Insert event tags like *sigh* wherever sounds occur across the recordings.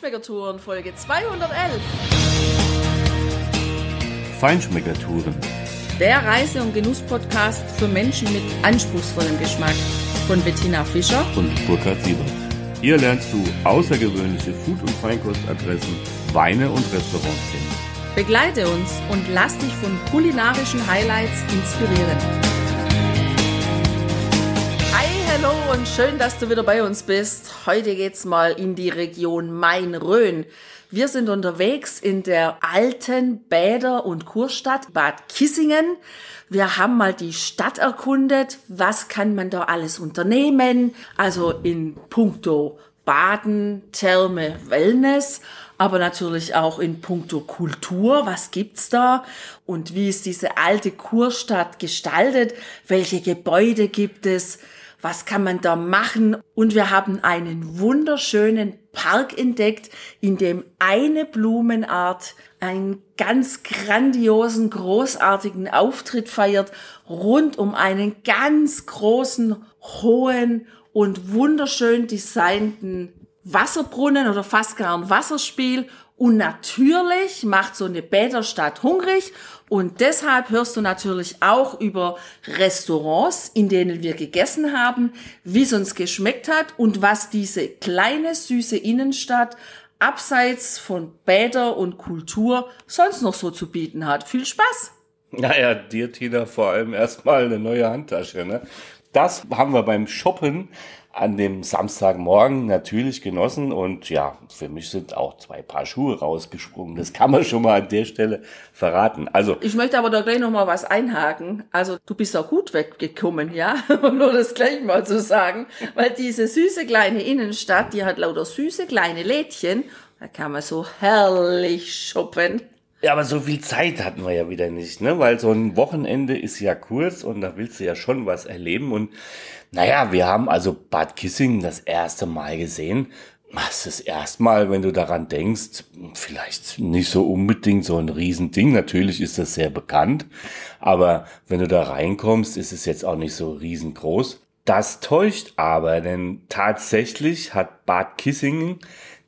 Feinschmeckertouren Folge 211. Feinschmeckertouren. Der Reise- und Genuss-Podcast für Menschen mit anspruchsvollem Geschmack von Bettina Fischer und Burkhard Siebert. Hier lernst du außergewöhnliche Food- und Feinkostadressen, Weine und Restaurants kennen. Begleite uns und lass dich von kulinarischen Highlights inspirieren. Und schön, dass du wieder bei uns bist. Heute geht's mal in die Region Main-Rhön. Wir sind unterwegs in der alten Bäder- und Kurstadt Bad Kissingen. Wir haben mal die Stadt erkundet. Was kann man da alles unternehmen? Also in puncto Baden, Therme, Wellness, aber natürlich auch in puncto Kultur. Was gibt's da? Und wie ist diese alte Kurstadt gestaltet? Welche Gebäude gibt es? Was kann man da machen? Und wir haben einen wunderschönen Park entdeckt, in dem eine Blumenart einen ganz grandiosen, großartigen Auftritt feiert, rund um einen ganz großen, hohen und wunderschön designten Wasserbrunnen oder fast gar ein Wasserspiel. Und natürlich macht so eine Bäderstadt hungrig. Und deshalb hörst du natürlich auch über Restaurants, in denen wir gegessen haben, wie es uns geschmeckt hat und was diese kleine, süße Innenstadt abseits von Bäder und Kultur sonst noch so zu bieten hat. Viel Spaß! Naja, dir, Tina, vor allem erstmal eine neue Handtasche. Ne? Das haben wir beim Shoppen an dem Samstagmorgen natürlich genossen und ja, für mich sind auch zwei Paar Schuhe rausgesprungen. Das kann man schon mal an der Stelle verraten. Also ich möchte aber da gleich noch mal was einhaken. Also du bist auch gut weggekommen, ja, *laughs* um nur das gleich mal zu sagen, weil diese süße kleine Innenstadt, die hat lauter süße kleine Lädchen. Da kann man so herrlich shoppen. Ja, aber so viel Zeit hatten wir ja wieder nicht, ne? Weil so ein Wochenende ist ja kurz und da willst du ja schon was erleben. Und naja, wir haben also Bad Kissingen das erste Mal gesehen. Was ist erstmal, wenn du daran denkst, vielleicht nicht so unbedingt so ein Riesending. Natürlich ist das sehr bekannt. Aber wenn du da reinkommst, ist es jetzt auch nicht so riesengroß. Das täuscht aber, denn tatsächlich hat Bad Kissingen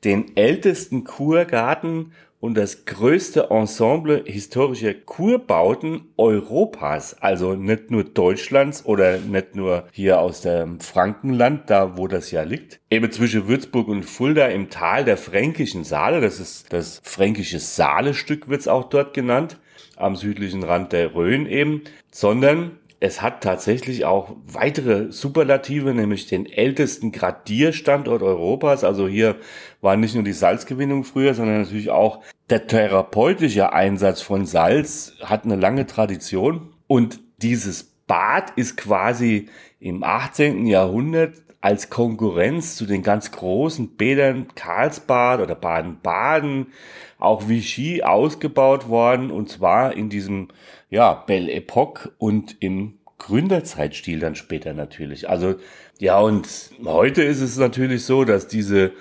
den ältesten Kurgarten und das größte Ensemble historischer Kurbauten Europas, also nicht nur Deutschlands oder nicht nur hier aus dem Frankenland, da wo das ja liegt. Eben zwischen Würzburg und Fulda im Tal der Fränkischen Saale, das ist das fränkische Saalestück wird's auch dort genannt, am südlichen Rand der Rhön eben, sondern es hat tatsächlich auch weitere Superlative, nämlich den ältesten Gradierstandort Europas. Also hier war nicht nur die Salzgewinnung früher, sondern natürlich auch der therapeutische Einsatz von Salz hat eine lange Tradition. Und dieses Bad ist quasi im 18. Jahrhundert als Konkurrenz zu den ganz großen Bädern Karlsbad oder Baden-Baden, auch Vichy ausgebaut worden und zwar in diesem ja, Belle Epoque und im Gründerzeitstil dann später natürlich. Also ja, und heute ist es natürlich so, dass diese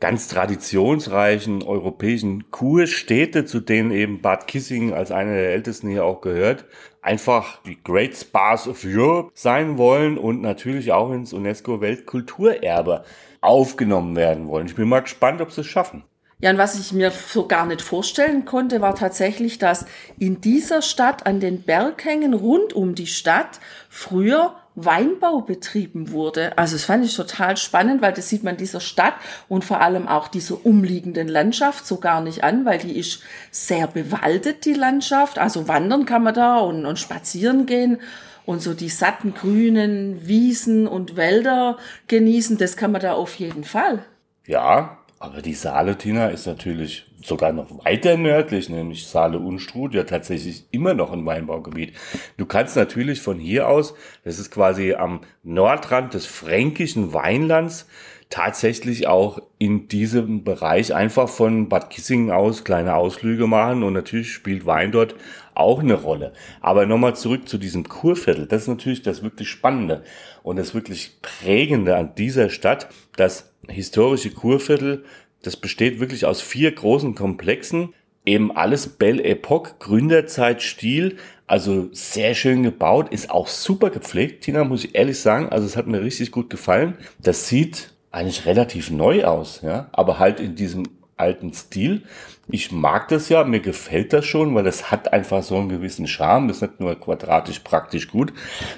ganz traditionsreichen europäischen Kurstädte, zu denen eben Bad Kissingen als eine der ältesten hier auch gehört, einfach die Great Spas of Europe sein wollen und natürlich auch ins UNESCO Weltkulturerbe aufgenommen werden wollen. Ich bin mal gespannt, ob sie es schaffen. Ja, und was ich mir so gar nicht vorstellen konnte, war tatsächlich, dass in dieser Stadt an den Berghängen rund um die Stadt früher Weinbau betrieben wurde. Also das fand ich total spannend, weil das sieht man dieser Stadt und vor allem auch dieser umliegenden Landschaft so gar nicht an, weil die ist sehr bewaldet, die Landschaft. Also wandern kann man da und, und spazieren gehen und so die satten grünen Wiesen und Wälder genießen, das kann man da auf jeden Fall. Ja, aber die Saale, Tina, ist natürlich sogar noch weiter nördlich, nämlich Saale Unstrut, ja tatsächlich immer noch ein Weinbaugebiet. Du kannst natürlich von hier aus, das ist quasi am Nordrand des fränkischen Weinlands, tatsächlich auch in diesem Bereich einfach von Bad Kissingen aus kleine Ausflüge machen und natürlich spielt Wein dort auch eine Rolle. Aber nochmal zurück zu diesem Kurviertel. Das ist natürlich das wirklich Spannende und das wirklich Prägende an dieser Stadt, das historische Kurviertel, das besteht wirklich aus vier großen Komplexen, eben alles Belle Epoque, Gründerzeit, Stil, also sehr schön gebaut, ist auch super gepflegt, Tina, muss ich ehrlich sagen, also es hat mir richtig gut gefallen. Das sieht eigentlich relativ neu aus, ja, aber halt in diesem alten Stil. Ich mag das ja, mir gefällt das schon, weil es hat einfach so einen gewissen Charme. Das ist nicht nur quadratisch praktisch gut,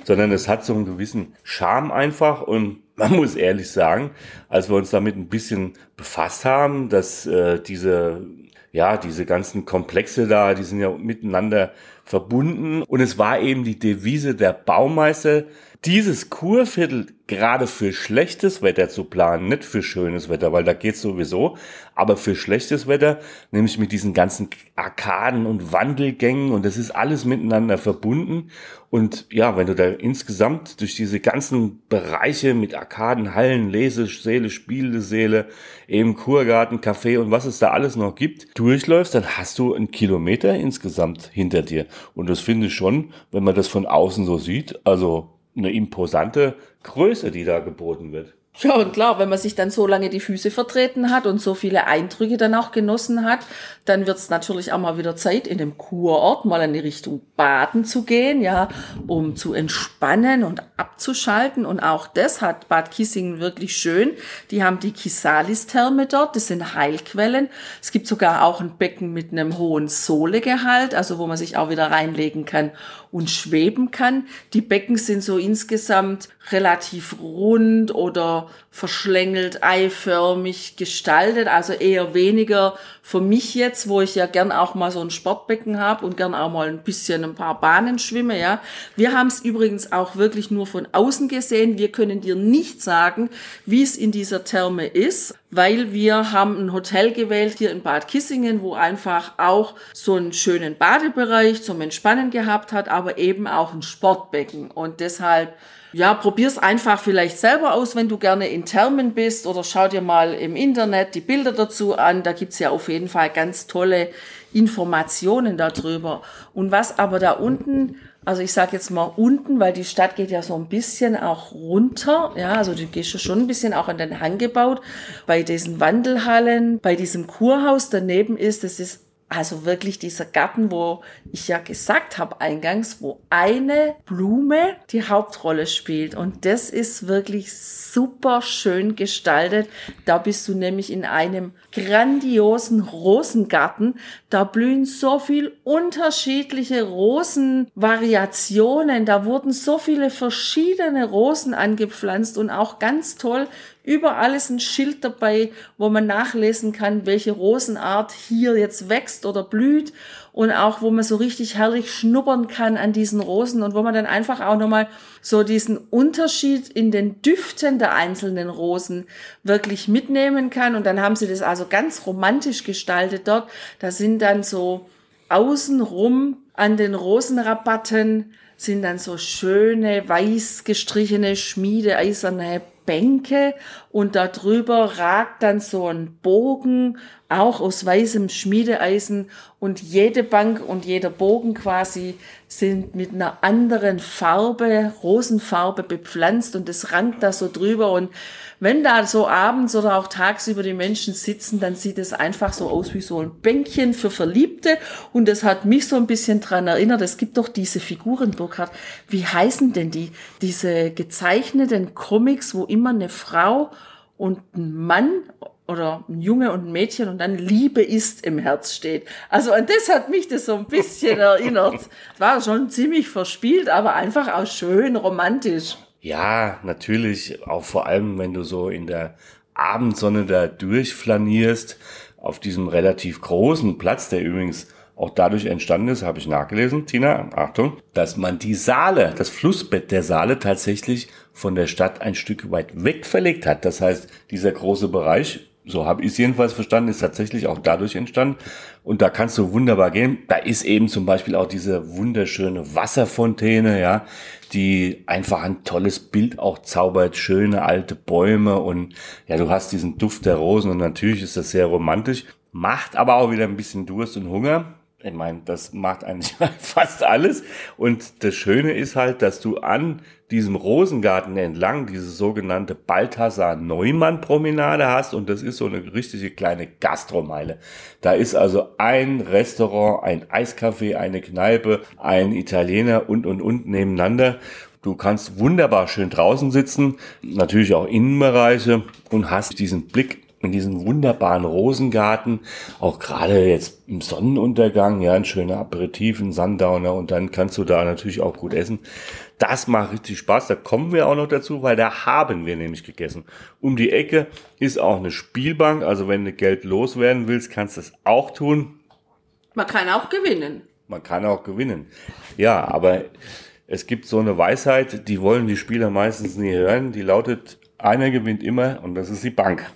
sondern es hat so einen gewissen Charme einfach und man muss ehrlich sagen, als wir uns damit ein bisschen befasst haben, dass äh, diese ja, diese ganzen Komplexe da, die sind ja miteinander verbunden. Und es war eben die Devise der Baumeister, dieses Kurviertel gerade für schlechtes Wetter zu planen, nicht für schönes Wetter, weil da geht's sowieso, aber für schlechtes Wetter, nämlich mit diesen ganzen Arkaden und Wandelgängen und das ist alles miteinander verbunden. Und ja, wenn du da insgesamt durch diese ganzen Bereiche mit Arkaden, Hallen, Lesesäle, Spielesäle, eben Kurgarten, Café und was es da alles noch gibt, durchläufst, dann hast du einen Kilometer insgesamt hinter dir. Und das finde ich schon, wenn man das von außen so sieht, also eine imposante Größe, die da geboten wird. Ja, und klar, wenn man sich dann so lange die Füße vertreten hat und so viele Eindrücke dann auch genossen hat, dann wird es natürlich auch mal wieder Zeit, in dem Kurort mal in die Richtung Baden zu gehen, ja, um zu entspannen und abzuschalten. Und auch das hat Bad Kissingen wirklich schön. Die haben die Kisalis-Therme dort, das sind Heilquellen. Es gibt sogar auch ein Becken mit einem hohen Sohlegehalt, also wo man sich auch wieder reinlegen kann und schweben kann. Die Becken sind so insgesamt relativ rund oder verschlängelt, eiförmig gestaltet, also eher weniger für mich jetzt, wo ich ja gern auch mal so ein Sportbecken habe und gern auch mal ein bisschen ein paar Bahnen schwimme, ja. Wir haben es übrigens auch wirklich nur von außen gesehen. Wir können dir nicht sagen, wie es in dieser Therme ist, weil wir haben ein Hotel gewählt hier in Bad Kissingen, wo einfach auch so einen schönen Badebereich zum Entspannen gehabt hat, aber eben auch ein Sportbecken und deshalb ja, probier's einfach vielleicht selber aus, wenn du gerne in Thermen bist oder schau dir mal im Internet die Bilder dazu an. Da gibt's ja auf jeden Fall ganz tolle Informationen darüber. Und was aber da unten, also ich sage jetzt mal unten, weil die Stadt geht ja so ein bisschen auch runter, ja, also du gehst schon ein bisschen auch an den Hang gebaut, bei diesen Wandelhallen, bei diesem Kurhaus daneben ist, das ist also wirklich dieser Garten, wo ich ja gesagt habe eingangs, wo eine Blume die Hauptrolle spielt. Und das ist wirklich super schön gestaltet. Da bist du nämlich in einem grandiosen Rosengarten. Da blühen so viel unterschiedliche Rosenvariationen. Da wurden so viele verschiedene Rosen angepflanzt und auch ganz toll Überall ist ein Schild dabei, wo man nachlesen kann, welche Rosenart hier jetzt wächst oder blüht und auch, wo man so richtig herrlich schnuppern kann an diesen Rosen und wo man dann einfach auch nochmal so diesen Unterschied in den Düften der einzelnen Rosen wirklich mitnehmen kann. Und dann haben sie das also ganz romantisch gestaltet dort. Da sind dann so außenrum an den Rosenrabatten sind dann so schöne weiß gestrichene schmiedeeiserne Bänke und darüber ragt dann so ein Bogen, auch aus weißem Schmiedeeisen und jede Bank und jeder Bogen quasi sind mit einer anderen Farbe, Rosenfarbe bepflanzt und es rankt da so drüber und wenn da so abends oder auch tagsüber die Menschen sitzen, dann sieht es einfach so aus wie so ein Bänkchen für Verliebte. Und das hat mich so ein bisschen dran erinnert. Es gibt doch diese Figuren, Burkhard. Wie heißen denn die? Diese gezeichneten Comics, wo immer eine Frau und ein Mann oder ein Junge und ein Mädchen und dann Liebe ist im Herz steht. Also und das hat mich das so ein bisschen *laughs* erinnert. War schon ziemlich verspielt, aber einfach auch schön romantisch. Ja, natürlich, auch vor allem, wenn du so in der Abendsonne da durchflanierst, auf diesem relativ großen Platz, der übrigens auch dadurch entstanden ist, habe ich nachgelesen, Tina, Achtung, dass man die Saale, das Flussbett der Saale tatsächlich von der Stadt ein Stück weit weg verlegt hat. Das heißt, dieser große Bereich so habe ich es jedenfalls verstanden, ist tatsächlich auch dadurch entstanden. Und da kannst du wunderbar gehen. Da ist eben zum Beispiel auch diese wunderschöne Wasserfontäne, ja, die einfach ein tolles Bild auch zaubert, schöne alte Bäume und ja, du hast diesen Duft der Rosen und natürlich ist das sehr romantisch, macht aber auch wieder ein bisschen Durst und Hunger. Ich meine, das macht eigentlich *laughs* fast alles. Und das Schöne ist halt, dass du an diesem Rosengarten entlang diese sogenannte Balthasar-Neumann-Promenade hast. Und das ist so eine richtige kleine Gastromeile. Da ist also ein Restaurant, ein Eiscafé, eine Kneipe, ein Italiener und, und, und nebeneinander. Du kannst wunderbar schön draußen sitzen, natürlich auch Innenbereiche und hast diesen Blick in diesen wunderbaren Rosengarten, auch gerade jetzt im Sonnenuntergang, ja, ein schöner Aperitif, ein Sundowner und dann kannst du da natürlich auch gut essen. Das macht richtig Spaß, da kommen wir auch noch dazu, weil da haben wir nämlich gegessen. Um die Ecke ist auch eine Spielbank, also wenn du Geld loswerden willst, kannst du das auch tun. Man kann auch gewinnen. Man kann auch gewinnen. Ja, aber es gibt so eine Weisheit, die wollen die Spieler meistens nie hören, die lautet, einer gewinnt immer und das ist die Bank.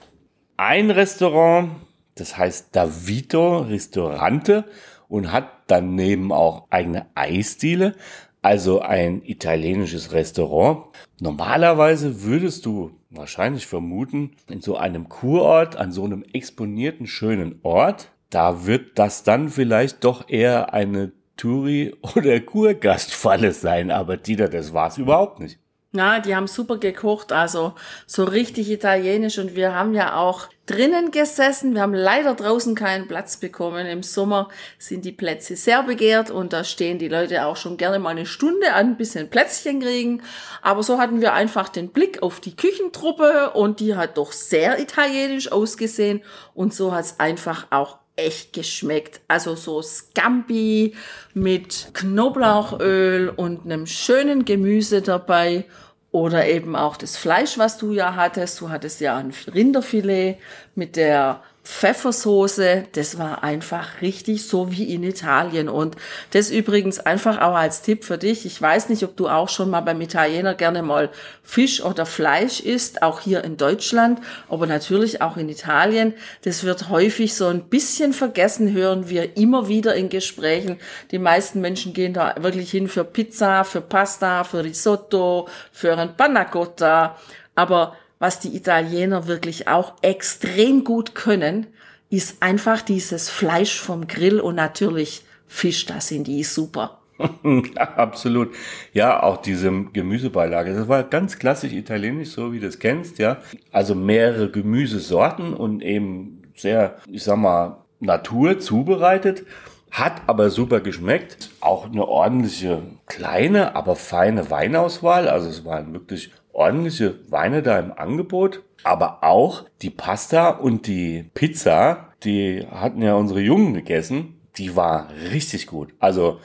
Ein Restaurant, das heißt Davito Ristorante und hat daneben auch eigene Eisdiele, also ein italienisches Restaurant. Normalerweise würdest du wahrscheinlich vermuten, in so einem Kurort, an so einem exponierten schönen Ort, da wird das dann vielleicht doch eher eine Touri- *laughs* oder Kurgastfalle sein, aber Dieter, das war's überhaupt nicht. Ja, die haben super gekocht, also so richtig italienisch und wir haben ja auch drinnen gesessen. Wir haben leider draußen keinen Platz bekommen. Im Sommer sind die Plätze sehr begehrt und da stehen die Leute auch schon gerne mal eine Stunde an, ein Plätzchen kriegen. Aber so hatten wir einfach den Blick auf die Küchentruppe und die hat doch sehr italienisch ausgesehen und so hat's einfach auch echt geschmeckt. Also so Scampi mit Knoblauchöl und einem schönen Gemüse dabei. Oder eben auch das Fleisch, was du ja hattest. Du hattest ja ein Rinderfilet mit der Pfeffersoße, das war einfach richtig so wie in Italien. Und das übrigens einfach auch als Tipp für dich. Ich weiß nicht, ob du auch schon mal beim Italiener gerne mal Fisch oder Fleisch isst, auch hier in Deutschland, aber natürlich auch in Italien. Das wird häufig so ein bisschen vergessen, hören wir immer wieder in Gesprächen. Die meisten Menschen gehen da wirklich hin für Pizza, für Pasta, für Risotto, für ein Panna Cotta. Aber was die Italiener wirklich auch extrem gut können, ist einfach dieses Fleisch vom Grill und natürlich Fisch, da sind die super. *laughs* absolut. Ja, auch diese Gemüsebeilage. Das war ganz klassisch italienisch, so wie du es kennst, ja. Also mehrere Gemüsesorten und eben sehr, ich sag mal, Natur zubereitet. Hat aber super geschmeckt. Auch eine ordentliche kleine, aber feine Weinauswahl. Also es waren wirklich ordentliche Weine da im Angebot, aber auch die Pasta und die Pizza, die hatten ja unsere Jungen gegessen, die war richtig gut. Also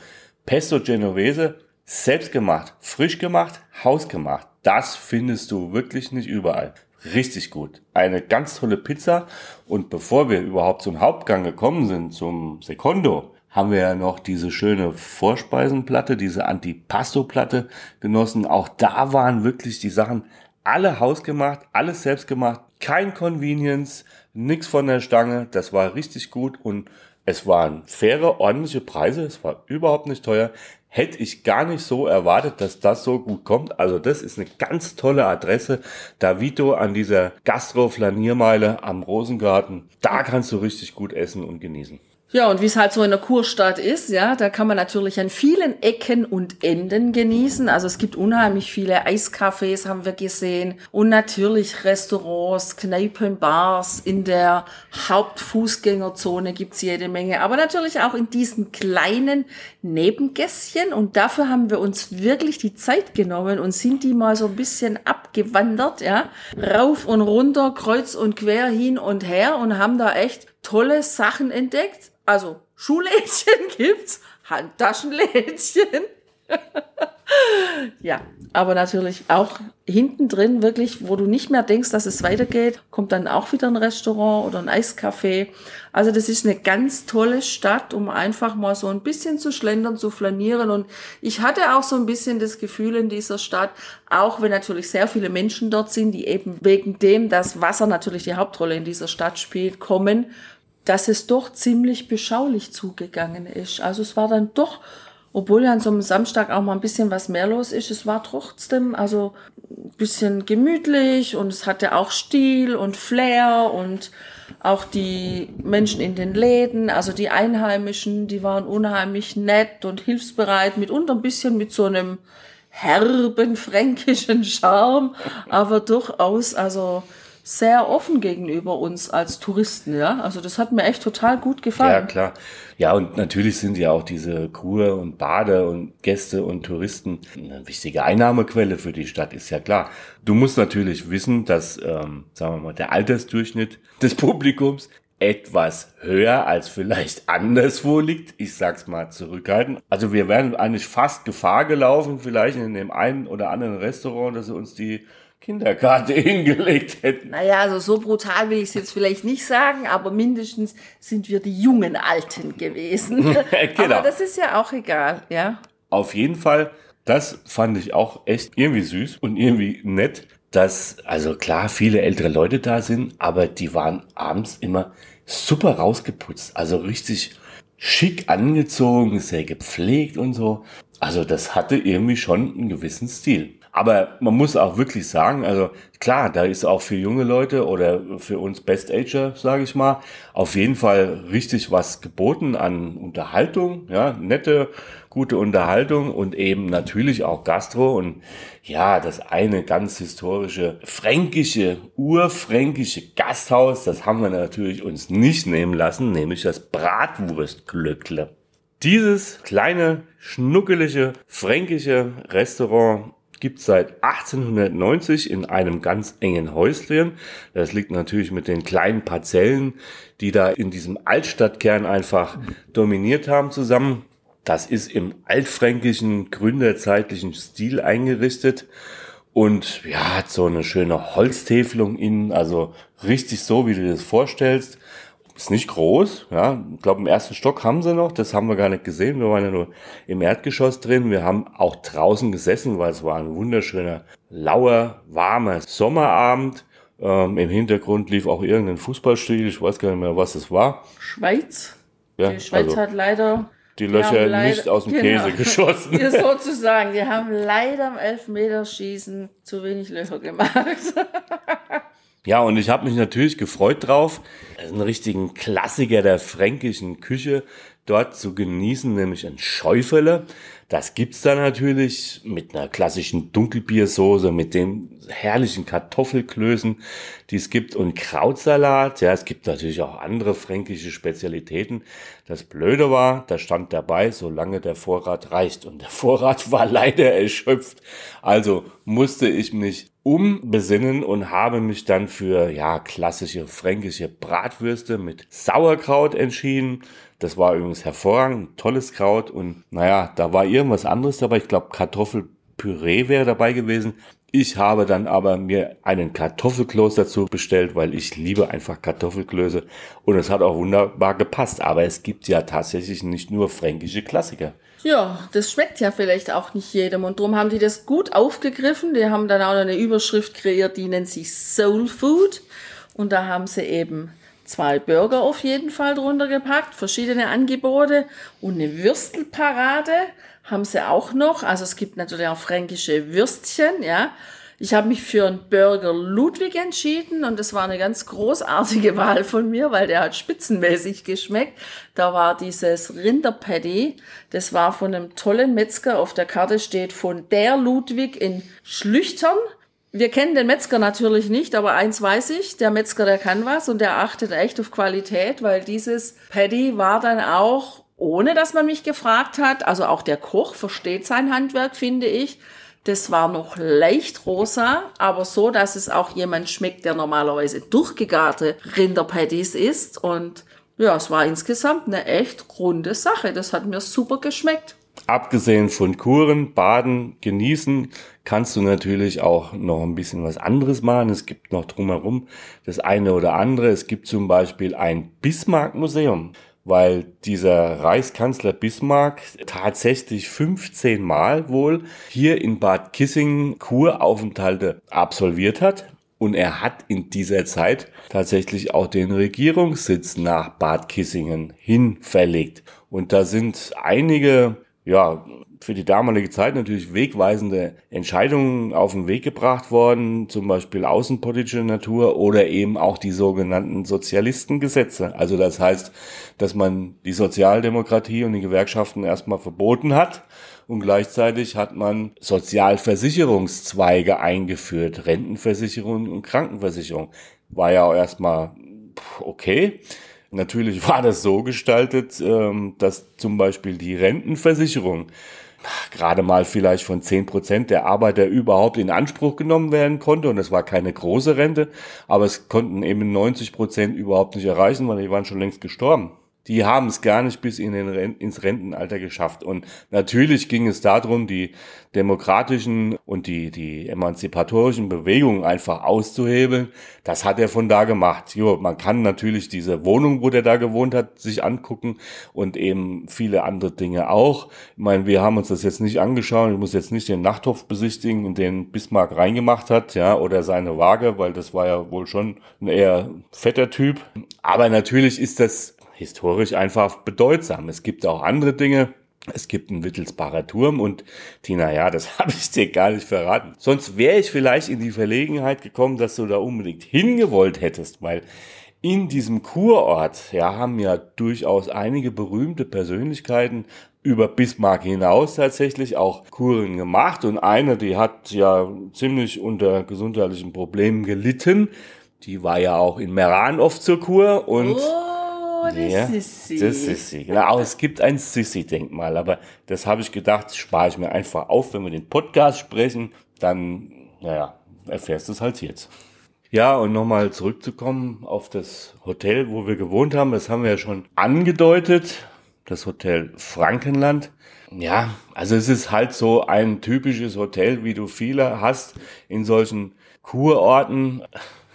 Pesto Genovese, selbst gemacht, frisch gemacht, hausgemacht. Das findest du wirklich nicht überall. Richtig gut. Eine ganz tolle Pizza. Und bevor wir überhaupt zum Hauptgang gekommen sind, zum Secondo, haben wir ja noch diese schöne Vorspeisenplatte, diese Antipasto-Platte genossen. Auch da waren wirklich die Sachen alle hausgemacht, alles selbst gemacht, kein Convenience, nix von der Stange. Das war richtig gut und es waren faire, ordentliche Preise. Es war überhaupt nicht teuer. Hätte ich gar nicht so erwartet, dass das so gut kommt. Also das ist eine ganz tolle Adresse. Davito an dieser Gastro-Flaniermeile am Rosengarten. Da kannst du richtig gut essen und genießen. Ja, und wie es halt so in der Kurstadt ist, ja, da kann man natürlich an vielen Ecken und Enden genießen. Also es gibt unheimlich viele Eiscafés, haben wir gesehen. Und natürlich Restaurants, Kneipen, Bars. In der Hauptfußgängerzone gibt's jede Menge. Aber natürlich auch in diesen kleinen Nebengässchen. Und dafür haben wir uns wirklich die Zeit genommen und sind die mal so ein bisschen abgewandert, ja. Rauf und runter, kreuz und quer, hin und her und haben da echt tolle Sachen entdeckt also Schuhlädchen *laughs* gibt's, Handtaschenlädchen. *laughs* ja, aber natürlich auch hinten drin wirklich, wo du nicht mehr denkst, dass es weitergeht, kommt dann auch wieder ein Restaurant oder ein Eiscafé. Also das ist eine ganz tolle Stadt, um einfach mal so ein bisschen zu schlendern, zu flanieren. Und ich hatte auch so ein bisschen das Gefühl in dieser Stadt, auch wenn natürlich sehr viele Menschen dort sind, die eben wegen dem, dass Wasser natürlich die Hauptrolle in dieser Stadt spielt, kommen, dass es doch ziemlich beschaulich zugegangen ist. Also es war dann doch, obwohl ja an so einem Samstag auch mal ein bisschen was mehr los ist, es war trotzdem also ein bisschen gemütlich und es hatte auch Stil und Flair und auch die Menschen in den Läden, also die Einheimischen, die waren unheimlich nett und hilfsbereit, mitunter ein bisschen mit so einem herben fränkischen Charme, aber durchaus also sehr offen gegenüber uns als Touristen, ja. Also das hat mir echt total gut gefallen. Ja, klar. Ja, und natürlich sind ja auch diese Kur- und Bade und Gäste und Touristen eine wichtige Einnahmequelle für die Stadt, ist ja klar. Du musst natürlich wissen, dass, ähm, sagen wir mal, der Altersdurchschnitt des *laughs* Publikums etwas höher als vielleicht anderswo liegt. Ich sag's mal zurückhalten. Also wir wären eigentlich fast Gefahr gelaufen, vielleicht in dem einen oder anderen Restaurant, dass sie uns die Kinderkarte *laughs* hingelegt hätten. Naja, also so brutal will ich es jetzt vielleicht nicht sagen, aber mindestens sind wir die jungen Alten gewesen. *laughs* genau. Aber das ist ja auch egal, ja. Auf jeden Fall, das fand ich auch echt irgendwie süß und irgendwie nett, dass, also klar, viele ältere Leute da sind, aber die waren abends immer super rausgeputzt, also richtig schick angezogen, sehr gepflegt und so. Also das hatte irgendwie schon einen gewissen Stil. Aber man muss auch wirklich sagen, also klar, da ist auch für junge Leute oder für uns Best Ager, sage ich mal, auf jeden Fall richtig was geboten an Unterhaltung, ja, nette, gute Unterhaltung und eben natürlich auch Gastro und ja, das eine ganz historische fränkische, urfränkische Gasthaus, das haben wir natürlich uns nicht nehmen lassen, nämlich das Bratwurstglöckle. Dieses kleine, schnuckelige, fränkische Restaurant gibt seit 1890 in einem ganz engen Häuschen. Das liegt natürlich mit den kleinen Parzellen, die da in diesem Altstadtkern einfach dominiert haben, zusammen. Das ist im altfränkischen, gründerzeitlichen Stil eingerichtet und ja, hat so eine schöne Holztäfelung innen, also richtig so, wie du dir das vorstellst. Ist nicht groß, ja. Ich glaube, im ersten Stock haben sie noch, das haben wir gar nicht gesehen. Wir waren ja nur im Erdgeschoss drin. Wir haben auch draußen gesessen, weil es war ein wunderschöner, lauer, warmer Sommerabend. Ähm, Im Hintergrund lief auch irgendein Fußballspiel, ich weiß gar nicht mehr, was es war. Schweiz. Ja, die Schweiz also hat leider die Löcher leider, nicht aus dem genau, Käse geschossen. *laughs* Ja, sozusagen, die haben leider im Elfmeterschießen zu wenig Löcher gemacht. *laughs* Ja, und ich habe mich natürlich gefreut drauf, einen richtigen Klassiker der fränkischen Küche dort zu genießen, nämlich ein Schäufele. Das gibt's da natürlich mit einer klassischen Dunkelbiersoße, mit den herrlichen Kartoffelklößen, die es gibt und Krautsalat. Ja, es gibt natürlich auch andere fränkische Spezialitäten. Das Blöde war, da stand dabei, solange der Vorrat reicht. Und der *laughs* Vorrat war leider erschöpft. Also musste ich mich umbesinnen und habe mich dann für ja klassische fränkische Bratwürste mit Sauerkraut entschieden. Das war übrigens hervorragend, tolles Kraut und naja, da war irgendwas anderes dabei. Ich glaube Kartoffelpüree wäre dabei gewesen. Ich habe dann aber mir einen Kartoffelkloß dazu bestellt, weil ich liebe einfach Kartoffelklöße und es hat auch wunderbar gepasst. Aber es gibt ja tatsächlich nicht nur fränkische Klassiker. Ja, das schmeckt ja vielleicht auch nicht jedem und darum haben die das gut aufgegriffen. Die haben dann auch noch eine Überschrift kreiert, die nennt sich Soul Food und da haben sie eben zwei Burger auf jeden Fall drunter gepackt, verschiedene Angebote und eine Würstelparade haben sie auch noch. Also es gibt natürlich auch fränkische Würstchen, ja. Ich habe mich für einen Burger Ludwig entschieden und das war eine ganz großartige *laughs* Wahl von mir, weil der hat spitzenmäßig geschmeckt. Da war dieses Rinderpatty, das war von einem tollen Metzger. Auf der Karte steht von der Ludwig in Schlüchtern. Wir kennen den Metzger natürlich nicht, aber eins weiß ich, der Metzger, der kann was und der achtet echt auf Qualität, weil dieses Patty war dann auch, ohne dass man mich gefragt hat, also auch der Koch versteht sein Handwerk, finde ich, das war noch leicht rosa, aber so, dass es auch jemand schmeckt, der normalerweise durchgegarte Rinderpatties isst. Und ja, es war insgesamt eine echt runde Sache. Das hat mir super geschmeckt. Abgesehen von Kuren, Baden, Genießen, kannst du natürlich auch noch ein bisschen was anderes machen. Es gibt noch drumherum das eine oder andere. Es gibt zum Beispiel ein Bismarck-Museum weil dieser Reichskanzler Bismarck tatsächlich 15 Mal wohl hier in Bad Kissingen Kuraufenthalte absolviert hat. Und er hat in dieser Zeit tatsächlich auch den Regierungssitz nach Bad Kissingen hin verlegt. Und da sind einige ja, für die damalige Zeit natürlich wegweisende Entscheidungen auf den Weg gebracht worden, zum Beispiel außenpolitische Natur oder eben auch die sogenannten Sozialistengesetze. Also das heißt, dass man die Sozialdemokratie und die Gewerkschaften erstmal verboten hat und gleichzeitig hat man Sozialversicherungszweige eingeführt, Rentenversicherung und Krankenversicherung. War ja auch erstmal okay. Natürlich *laughs* war das so gestaltet, ähm, dass zum Beispiel die Rentenversicherung gerade mal vielleicht von zehn Prozent der Arbeiter überhaupt in Anspruch genommen werden konnte. Und es war keine große Rente, aber es konnten eben 90 Prozent überhaupt nicht erreichen, weil die waren schon längst gestorben die haben es gar nicht bis in den ins Rentenalter geschafft. Und natürlich ging es darum, die demokratischen und die, die emanzipatorischen Bewegungen einfach auszuhebeln. Das hat er von da gemacht. Jo, man kann natürlich diese Wohnung, wo der da gewohnt hat, sich angucken und eben viele andere Dinge auch. Ich meine, wir haben uns das jetzt nicht angeschaut. Ich muss jetzt nicht den Nachttopf besichtigen, in den Bismarck reingemacht hat, ja, oder seine Waage, weil das war ja wohl schon ein eher fetter Typ. Aber natürlich ist das historisch einfach bedeutsam. Es gibt auch andere Dinge. Es gibt einen Wittelsbacher Turm und Tina, ja, das *laughs* habe ich dir gar nicht verraten. Sonst wäre ich vielleicht in die Verlegenheit gekommen, dass du da unbedingt hingewollt hättest, weil in diesem Kurort, ja, haben ja durchaus einige berühmte Persönlichkeiten über Bismarck hinaus tatsächlich auch Kuren gemacht und eine, die hat ja ziemlich unter gesundheitlichen Problemen gelitten. Die war ja auch in Meran oft zur Kur und oh das ja, ist sie. Das ist sie. Genau, es gibt ein Sissi-Denkmal, aber das habe ich gedacht, spare ich mir einfach auf, wenn wir den Podcast sprechen, dann, naja, erfährst du es halt jetzt. Ja, und nochmal zurückzukommen auf das Hotel, wo wir gewohnt haben, das haben wir ja schon angedeutet, das Hotel Frankenland. Ja, also es ist halt so ein typisches Hotel, wie du viele hast in solchen Kurorten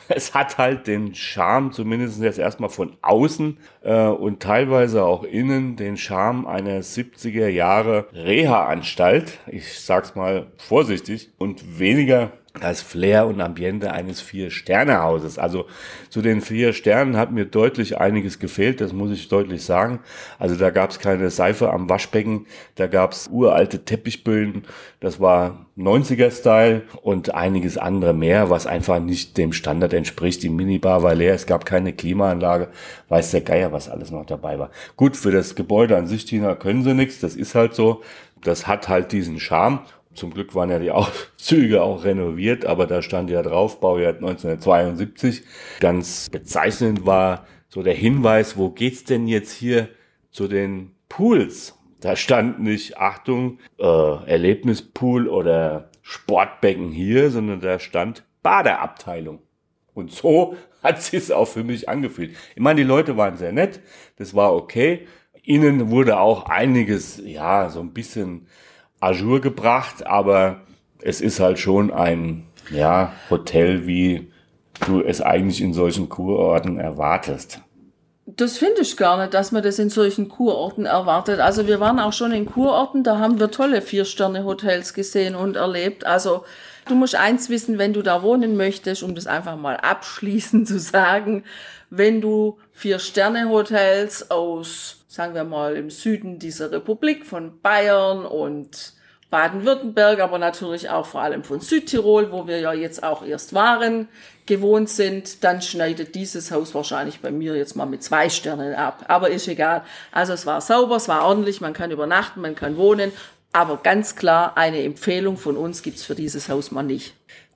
*laughs* es hat halt den Charme, zumindest jetzt erstmal von außen äh, und teilweise auch innen, den Charme einer 70er Jahre Reha-Anstalt. Ich sag's mal vorsichtig und weniger das Flair und Ambiente eines Vier-Sterne-Hauses. Also zu den vier Sternen hat mir deutlich einiges gefehlt, das muss ich deutlich sagen. Also da gab es keine Seife am Waschbecken, da gab es uralte Teppichböden, das war 90er-Style und einiges andere mehr, was einfach nicht dem Standard entspricht. Die Minibar war leer, es gab keine Klimaanlage, weiß der Geier, was alles noch dabei war. Gut, für das Gebäude an sich, Tina, können sie nichts, das ist halt so. Das hat halt diesen Charme zum Glück waren ja die *laughs* Züge auch renoviert, aber da stand ja drauf, Baujahr 1972. Ganz bezeichnend war so der Hinweis, wo geht's denn jetzt hier zu den Pools? Da stand nicht, Achtung, äh, Erlebnispool oder Sportbecken hier, sondern da stand Badeabteilung. Und so *laughs* hat es auch für mich angefühlt. Ich meine, die Leute waren sehr nett, das war okay. Innen wurde auch einiges, ja, so ein bisschen Azure gebracht, aber es ist halt schon ein ja, Hotel, wie du es eigentlich in solchen Kurorten erwartest. Das finde ich gar nicht, dass man das in solchen Kurorten erwartet. Also wir waren auch schon in Kurorten, da haben wir tolle Vier-Sterne-Hotels gesehen und erlebt. Also du musst eins wissen, wenn du da wohnen möchtest, um das einfach mal abschließend zu sagen, wenn du Vier-Sterne-Hotels aus, sagen wir mal, im Süden dieser Republik von Bayern und Baden-Württemberg, aber natürlich auch vor allem von Südtirol, wo wir ja jetzt auch erst waren, gewohnt sind, dann schneidet dieses Haus wahrscheinlich bei mir jetzt mal mit zwei Sternen ab. Aber ist egal. Also es war sauber, es war ordentlich, man kann übernachten, man kann wohnen. Aber ganz klar, eine Empfehlung von uns gibt's für dieses Haus mal nicht.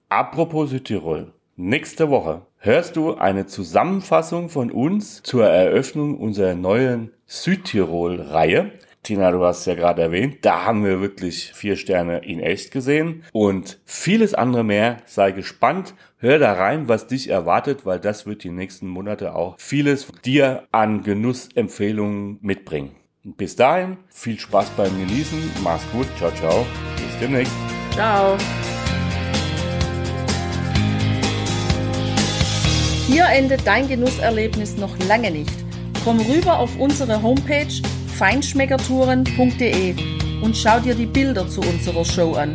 Apropos Südtirol. Nächste Woche hörst du eine Zusammenfassung von uns zur Eröffnung unserer neuen Südtirol-Reihe. Tina, du hast ja gerade erwähnt, da haben wir wirklich vier Sterne in echt gesehen und vieles andere mehr. Sei gespannt, hör da rein, was dich erwartet, weil das wird die nächsten Monate auch vieles dir an Genussempfehlungen mitbringen. Bis dahin, viel Spaß beim Genießen, mach's gut, ciao, ciao, bis demnächst. Ciao. Hier endet dein Genusserlebnis noch lange nicht. Komm rüber auf unsere Homepage feinschmeckertouren.de und schau dir die Bilder zu unserer Show an.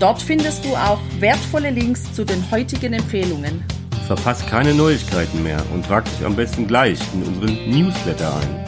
Dort findest du auch wertvolle Links zu den heutigen Empfehlungen. Verpasst keine Neuigkeiten mehr und trag dich am besten gleich in unseren Newsletter ein.